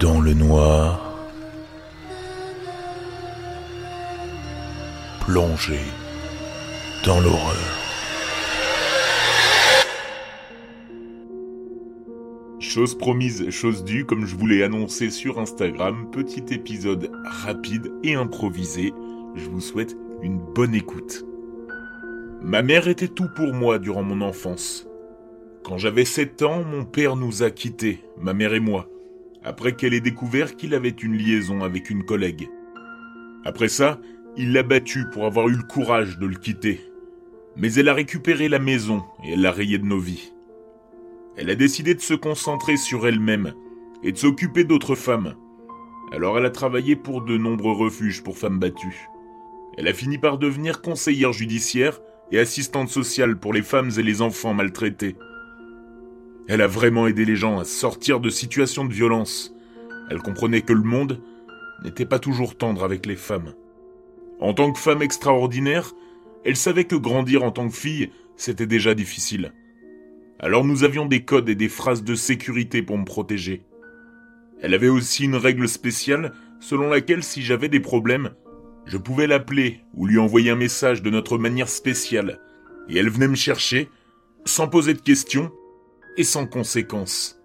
dans le noir, plongé dans l'horreur. Chose promise, chose due, comme je vous l'ai annoncé sur Instagram, petit épisode rapide et improvisé. Je vous souhaite une bonne écoute. Ma mère était tout pour moi durant mon enfance. Quand j'avais 7 ans, mon père nous a quittés, ma mère et moi, après qu'elle ait découvert qu'il avait une liaison avec une collègue. Après ça, il l'a battu pour avoir eu le courage de le quitter. Mais elle a récupéré la maison et elle l'a rayé de nos vies. Elle a décidé de se concentrer sur elle-même et de s'occuper d'autres femmes. Alors elle a travaillé pour de nombreux refuges pour femmes battues. Elle a fini par devenir conseillère judiciaire et assistante sociale pour les femmes et les enfants maltraités. Elle a vraiment aidé les gens à sortir de situations de violence. Elle comprenait que le monde n'était pas toujours tendre avec les femmes. En tant que femme extraordinaire, elle savait que grandir en tant que fille, c'était déjà difficile. Alors nous avions des codes et des phrases de sécurité pour me protéger. Elle avait aussi une règle spéciale selon laquelle si j'avais des problèmes, je pouvais l'appeler ou lui envoyer un message de notre manière spéciale, et elle venait me chercher, sans poser de questions et sans conséquences.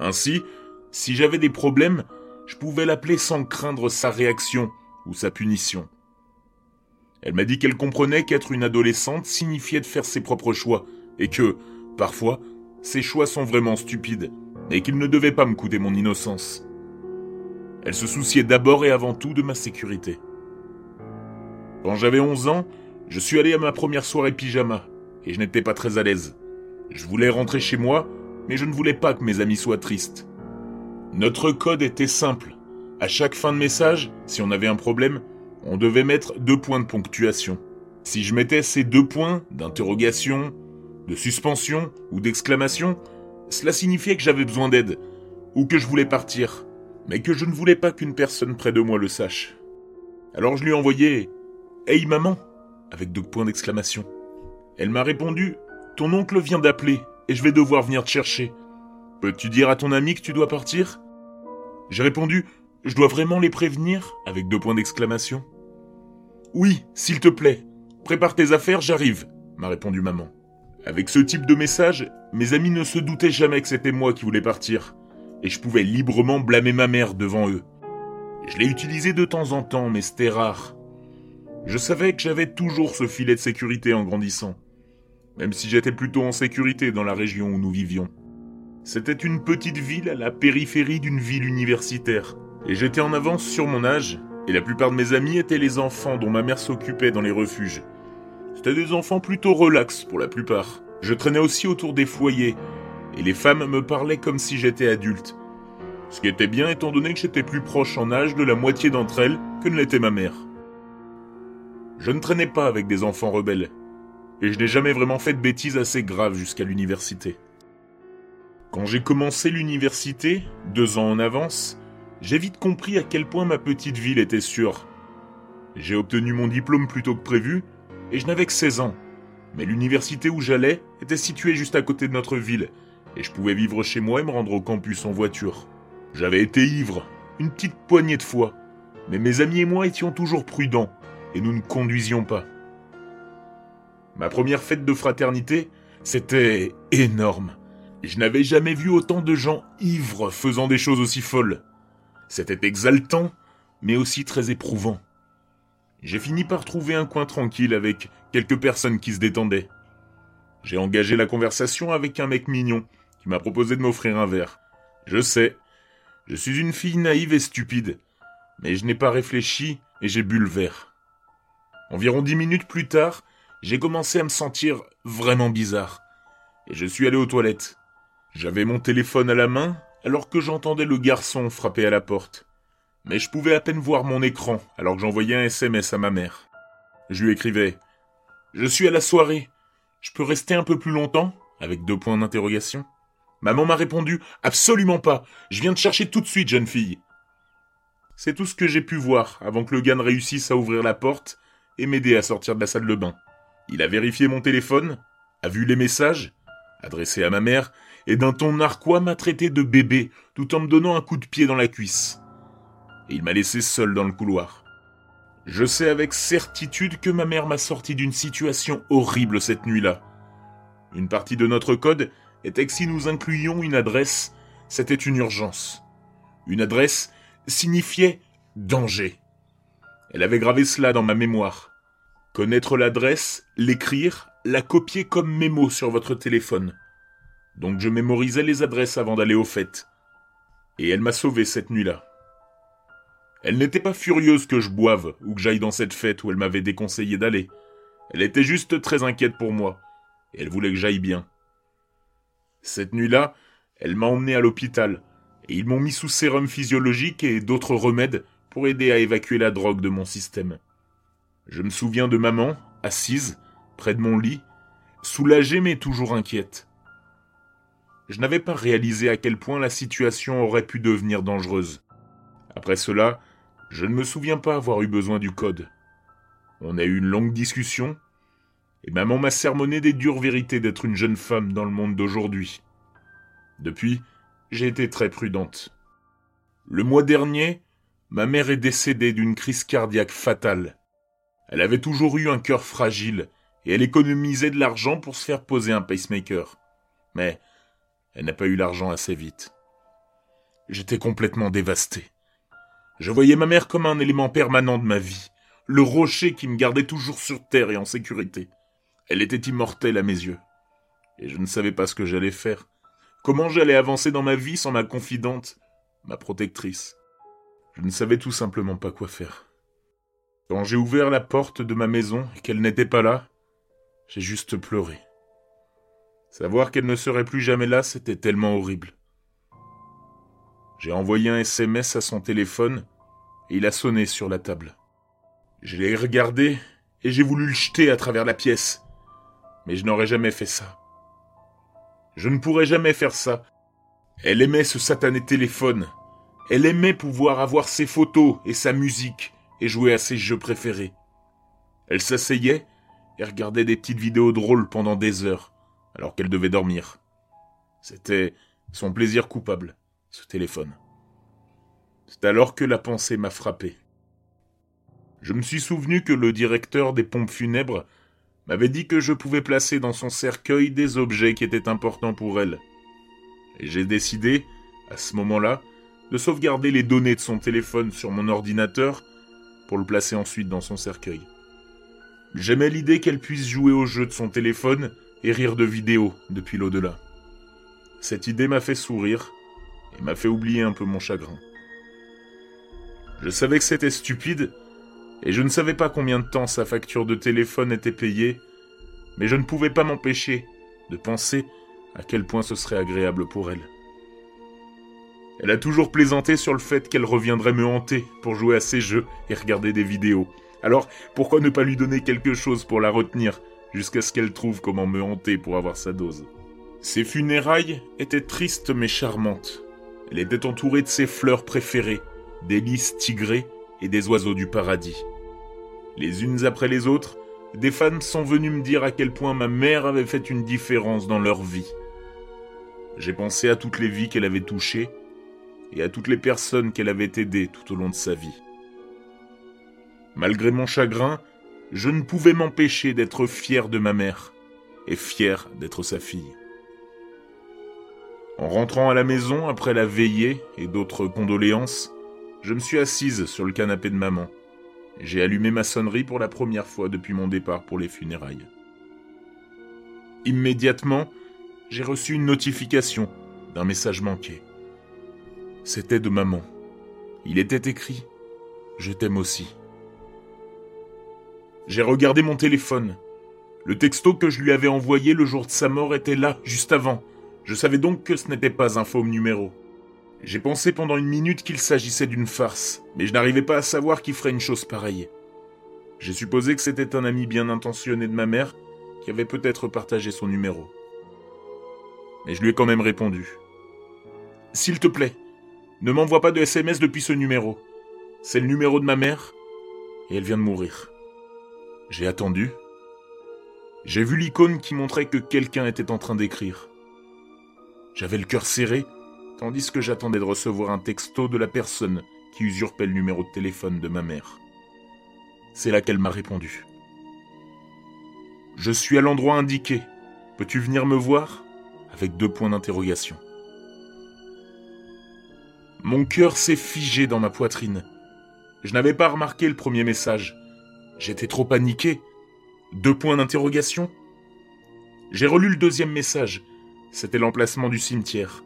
Ainsi, si j'avais des problèmes, je pouvais l'appeler sans craindre sa réaction ou sa punition. Elle m'a dit qu'elle comprenait qu'être une adolescente signifiait de faire ses propres choix, et que, parfois, ses choix sont vraiment stupides, et qu'il ne devait pas me coûter mon innocence. Elle se souciait d'abord et avant tout de ma sécurité. Quand j'avais 11 ans, je suis allé à ma première soirée pyjama, et je n'étais pas très à l'aise. Je voulais rentrer chez moi, mais je ne voulais pas que mes amis soient tristes. Notre code était simple. À chaque fin de message, si on avait un problème, on devait mettre deux points de ponctuation. Si je mettais ces deux points d'interrogation, de suspension ou d'exclamation, cela signifiait que j'avais besoin d'aide, ou que je voulais partir, mais que je ne voulais pas qu'une personne près de moi le sache. Alors je lui envoyais Hey maman avec deux points d'exclamation. Elle m'a répondu Ton oncle vient d'appeler et je vais devoir venir te chercher. Peux-tu dire à ton ami que tu dois partir? J'ai répondu Je dois vraiment les prévenir avec deux points d'exclamation. Oui, s'il te plaît. Prépare tes affaires, j'arrive, m'a répondu maman. Avec ce type de message, mes amis ne se doutaient jamais que c'était moi qui voulais partir, et je pouvais librement blâmer ma mère devant eux. Je l'ai utilisé de temps en temps, mais c'était rare. Je savais que j'avais toujours ce filet de sécurité en grandissant, même si j'étais plutôt en sécurité dans la région où nous vivions. C'était une petite ville à la périphérie d'une ville universitaire, et j'étais en avance sur mon âge, et la plupart de mes amis étaient les enfants dont ma mère s'occupait dans les refuges. C'était des enfants plutôt relax pour la plupart. Je traînais aussi autour des foyers, et les femmes me parlaient comme si j'étais adulte. Ce qui était bien étant donné que j'étais plus proche en âge de la moitié d'entre elles que ne l'était ma mère. Je ne traînais pas avec des enfants rebelles, et je n'ai jamais vraiment fait de bêtises assez graves jusqu'à l'université. Quand j'ai commencé l'université, deux ans en avance, j'ai vite compris à quel point ma petite ville était sûre. J'ai obtenu mon diplôme plus tôt que prévu, et je n'avais que 16 ans. Mais l'université où j'allais était située juste à côté de notre ville, et je pouvais vivre chez moi et me rendre au campus en voiture. J'avais été ivre, une petite poignée de fois, mais mes amis et moi étions toujours prudents, et nous ne conduisions pas. Ma première fête de fraternité, c'était énorme. Je n'avais jamais vu autant de gens ivres faisant des choses aussi folles. C'était exaltant, mais aussi très éprouvant. J'ai fini par trouver un coin tranquille avec quelques personnes qui se détendaient. J'ai engagé la conversation avec un mec mignon qui m'a proposé de m'offrir un verre. Je sais, je suis une fille naïve et stupide, mais je n'ai pas réfléchi et j'ai bu le verre. Environ dix minutes plus tard, j'ai commencé à me sentir vraiment bizarre. Et je suis allé aux toilettes. J'avais mon téléphone à la main alors que j'entendais le garçon frapper à la porte. Mais je pouvais à peine voir mon écran alors que j'envoyais un SMS à ma mère. Je lui écrivais Je suis à la soirée. Je peux rester un peu plus longtemps? avec deux points d'interrogation. Maman m'a répondu Absolument pas. Je viens te chercher tout de suite, jeune fille. C'est tout ce que j'ai pu voir avant que le gars ne réussisse à ouvrir la porte et m'aider à sortir de la salle de bain. Il a vérifié mon téléphone, a vu les messages, adressés à ma mère, et d'un ton narquois m'a traité de bébé tout en me donnant un coup de pied dans la cuisse. Il m'a laissé seul dans le couloir. Je sais avec certitude que ma mère m'a sorti d'une situation horrible cette nuit-là. Une partie de notre code était que si nous incluions une adresse, c'était une urgence. Une adresse signifiait danger. Elle avait gravé cela dans ma mémoire. Connaître l'adresse, l'écrire, la copier comme mémo sur votre téléphone. Donc je mémorisais les adresses avant d'aller aux fêtes. Et elle m'a sauvé cette nuit-là. Elle n'était pas furieuse que je boive ou que j'aille dans cette fête où elle m'avait déconseillé d'aller. Elle était juste très inquiète pour moi, elle voulait que j'aille bien. Cette nuit-là, elle m'a emmené à l'hôpital, et ils m'ont mis sous sérum physiologique et d'autres remèdes pour aider à évacuer la drogue de mon système. Je me souviens de maman, assise, près de mon lit, soulagée mais toujours inquiète. Je n'avais pas réalisé à quel point la situation aurait pu devenir dangereuse. Après cela, je ne me souviens pas avoir eu besoin du code. On a eu une longue discussion, et maman m'a sermonné des dures vérités d'être une jeune femme dans le monde d'aujourd'hui. Depuis, j'ai été très prudente. Le mois dernier, ma mère est décédée d'une crise cardiaque fatale. Elle avait toujours eu un cœur fragile, et elle économisait de l'argent pour se faire poser un pacemaker. Mais elle n'a pas eu l'argent assez vite. J'étais complètement dévasté. Je voyais ma mère comme un élément permanent de ma vie, le rocher qui me gardait toujours sur terre et en sécurité. Elle était immortelle à mes yeux. Et je ne savais pas ce que j'allais faire. Comment j'allais avancer dans ma vie sans ma confidente, ma protectrice. Je ne savais tout simplement pas quoi faire. Quand j'ai ouvert la porte de ma maison et qu'elle n'était pas là, j'ai juste pleuré. Savoir qu'elle ne serait plus jamais là, c'était tellement horrible. J'ai envoyé un SMS à son téléphone et il a sonné sur la table. Je l'ai regardé et j'ai voulu le jeter à travers la pièce. Mais je n'aurais jamais fait ça. Je ne pourrais jamais faire ça. Elle aimait ce satané téléphone. Elle aimait pouvoir avoir ses photos et sa musique et jouer à ses jeux préférés. Elle s'asseyait et regardait des petites vidéos drôles pendant des heures alors qu'elle devait dormir. C'était son plaisir coupable ce téléphone. C'est alors que la pensée m'a frappé. Je me suis souvenu que le directeur des pompes funèbres m'avait dit que je pouvais placer dans son cercueil des objets qui étaient importants pour elle. Et j'ai décidé, à ce moment-là, de sauvegarder les données de son téléphone sur mon ordinateur pour le placer ensuite dans son cercueil. J'aimais l'idée qu'elle puisse jouer au jeu de son téléphone et rire de vidéos depuis l'au-delà. Cette idée m'a fait sourire et m'a fait oublier un peu mon chagrin. Je savais que c'était stupide, et je ne savais pas combien de temps sa facture de téléphone était payée, mais je ne pouvais pas m'empêcher de penser à quel point ce serait agréable pour elle. Elle a toujours plaisanté sur le fait qu'elle reviendrait me hanter pour jouer à ses jeux et regarder des vidéos. Alors pourquoi ne pas lui donner quelque chose pour la retenir jusqu'à ce qu'elle trouve comment me hanter pour avoir sa dose? Ses funérailles étaient tristes mais charmantes. Elle était entourée de ses fleurs préférées, des lys tigrés et des oiseaux du paradis. Les unes après les autres, des fans sont venus me dire à quel point ma mère avait fait une différence dans leur vie. J'ai pensé à toutes les vies qu'elle avait touchées et à toutes les personnes qu'elle avait aidées tout au long de sa vie. Malgré mon chagrin, je ne pouvais m'empêcher d'être fier de ma mère et fier d'être sa fille. En rentrant à la maison après la veillée et d'autres condoléances, je me suis assise sur le canapé de maman. J'ai allumé ma sonnerie pour la première fois depuis mon départ pour les funérailles. Immédiatement, j'ai reçu une notification d'un message manqué. C'était de maman. Il était écrit ⁇ Je t'aime aussi ⁇ J'ai regardé mon téléphone. Le texto que je lui avais envoyé le jour de sa mort était là, juste avant. Je savais donc que ce n'était pas un faux numéro. J'ai pensé pendant une minute qu'il s'agissait d'une farce, mais je n'arrivais pas à savoir qui ferait une chose pareille. J'ai supposé que c'était un ami bien intentionné de ma mère qui avait peut-être partagé son numéro. Mais je lui ai quand même répondu. S'il te plaît, ne m'envoie pas de SMS depuis ce numéro. C'est le numéro de ma mère et elle vient de mourir. J'ai attendu. J'ai vu l'icône qui montrait que quelqu'un était en train d'écrire. J'avais le cœur serré, tandis que j'attendais de recevoir un texto de la personne qui usurpait le numéro de téléphone de ma mère. C'est là qu'elle m'a répondu. Je suis à l'endroit indiqué. Peux-tu venir me voir? Avec deux points d'interrogation. Mon cœur s'est figé dans ma poitrine. Je n'avais pas remarqué le premier message. J'étais trop paniqué. Deux points d'interrogation J'ai relu le deuxième message. C'était l'emplacement du cimetière.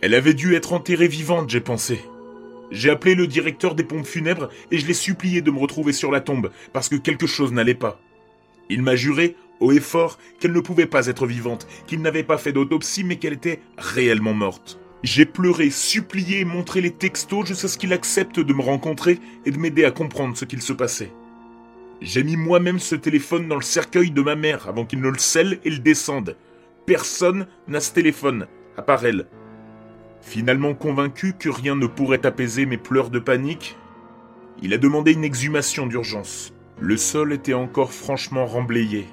Elle avait dû être enterrée vivante, j'ai pensé. J'ai appelé le directeur des pompes funèbres et je l'ai supplié de me retrouver sur la tombe parce que quelque chose n'allait pas. Il m'a juré, haut et fort, qu'elle ne pouvait pas être vivante, qu'il n'avait pas fait d'autopsie mais qu'elle était réellement morte. J'ai pleuré, supplié, montré les textos jusqu'à ce qu'il accepte de me rencontrer et de m'aider à comprendre ce qu'il se passait. J'ai mis moi-même ce téléphone dans le cercueil de ma mère avant qu'il ne le scelle et le descende. Personne n'a ce téléphone, à part elle. Finalement convaincu que rien ne pourrait apaiser mes pleurs de panique, il a demandé une exhumation d'urgence. Le sol était encore franchement remblayé.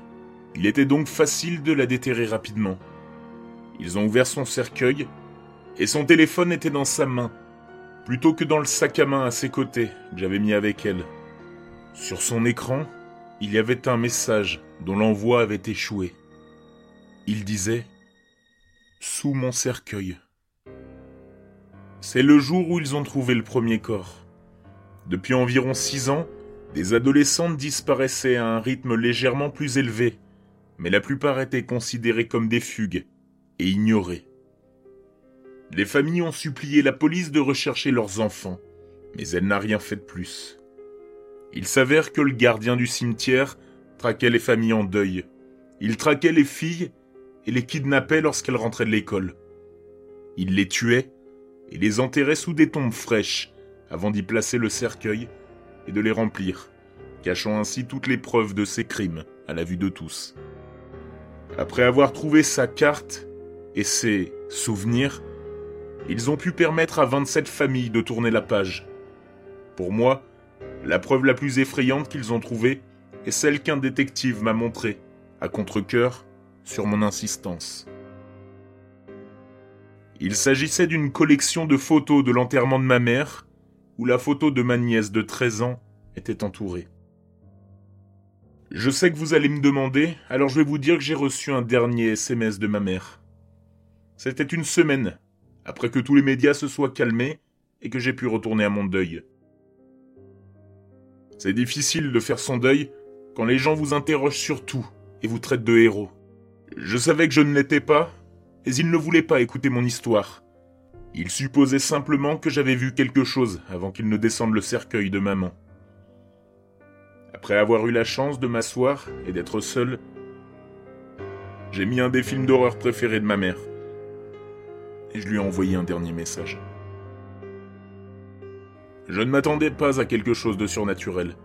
Il était donc facile de la déterrer rapidement. Ils ont ouvert son cercueil, et son téléphone était dans sa main, plutôt que dans le sac à main à ses côtés que j'avais mis avec elle. Sur son écran, il y avait un message dont l'envoi avait échoué. Il disait ⁇ Sous mon cercueil ⁇ C'est le jour où ils ont trouvé le premier corps. Depuis environ six ans, des adolescentes disparaissaient à un rythme légèrement plus élevé, mais la plupart étaient considérées comme des fugues et ignorées. Les familles ont supplié la police de rechercher leurs enfants, mais elle n'a rien fait de plus. Il s'avère que le gardien du cimetière traquait les familles en deuil. Il traquait les filles et les kidnappait lorsqu'elles rentraient de l'école. Il les tuait et les enterrait sous des tombes fraîches avant d'y placer le cercueil et de les remplir, cachant ainsi toutes les preuves de ses crimes à la vue de tous. Après avoir trouvé sa carte et ses souvenirs, ils ont pu permettre à 27 familles de tourner la page. Pour moi, la preuve la plus effrayante qu'ils ont trouvée est celle qu'un détective m'a montrée, à contre-coeur, sur mon insistance. Il s'agissait d'une collection de photos de l'enterrement de ma mère, où la photo de ma nièce de 13 ans était entourée. Je sais que vous allez me demander, alors je vais vous dire que j'ai reçu un dernier SMS de ma mère. C'était une semaine, après que tous les médias se soient calmés et que j'ai pu retourner à mon deuil. C'est difficile de faire son deuil quand les gens vous interrogent sur tout et vous traitent de héros. Je savais que je ne l'étais pas, mais ils ne voulaient pas écouter mon histoire. Ils supposaient simplement que j'avais vu quelque chose avant qu'ils ne descendent le cercueil de maman. Après avoir eu la chance de m'asseoir et d'être seul, j'ai mis un des films d'horreur préférés de ma mère. Je lui ai envoyé un dernier message. Je ne m'attendais pas à quelque chose de surnaturel.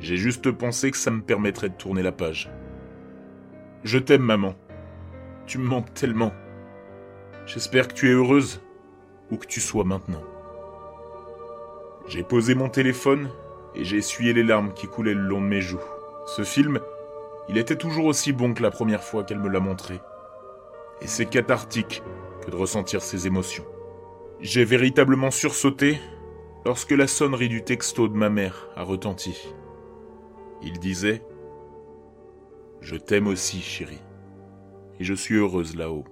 J'ai juste pensé que ça me permettrait de tourner la page. Je t'aime, maman. Tu me manques tellement. J'espère que tu es heureuse, où que tu sois maintenant. J'ai posé mon téléphone et j'ai essuyé les larmes qui coulaient le long de mes joues. Ce film, il était toujours aussi bon que la première fois qu'elle me l'a montré. Et c'est cathartique de ressentir ces émotions. J'ai véritablement sursauté lorsque la sonnerie du texto de ma mère a retenti. Il disait Je t'aime aussi, chérie, et je suis heureuse là-haut.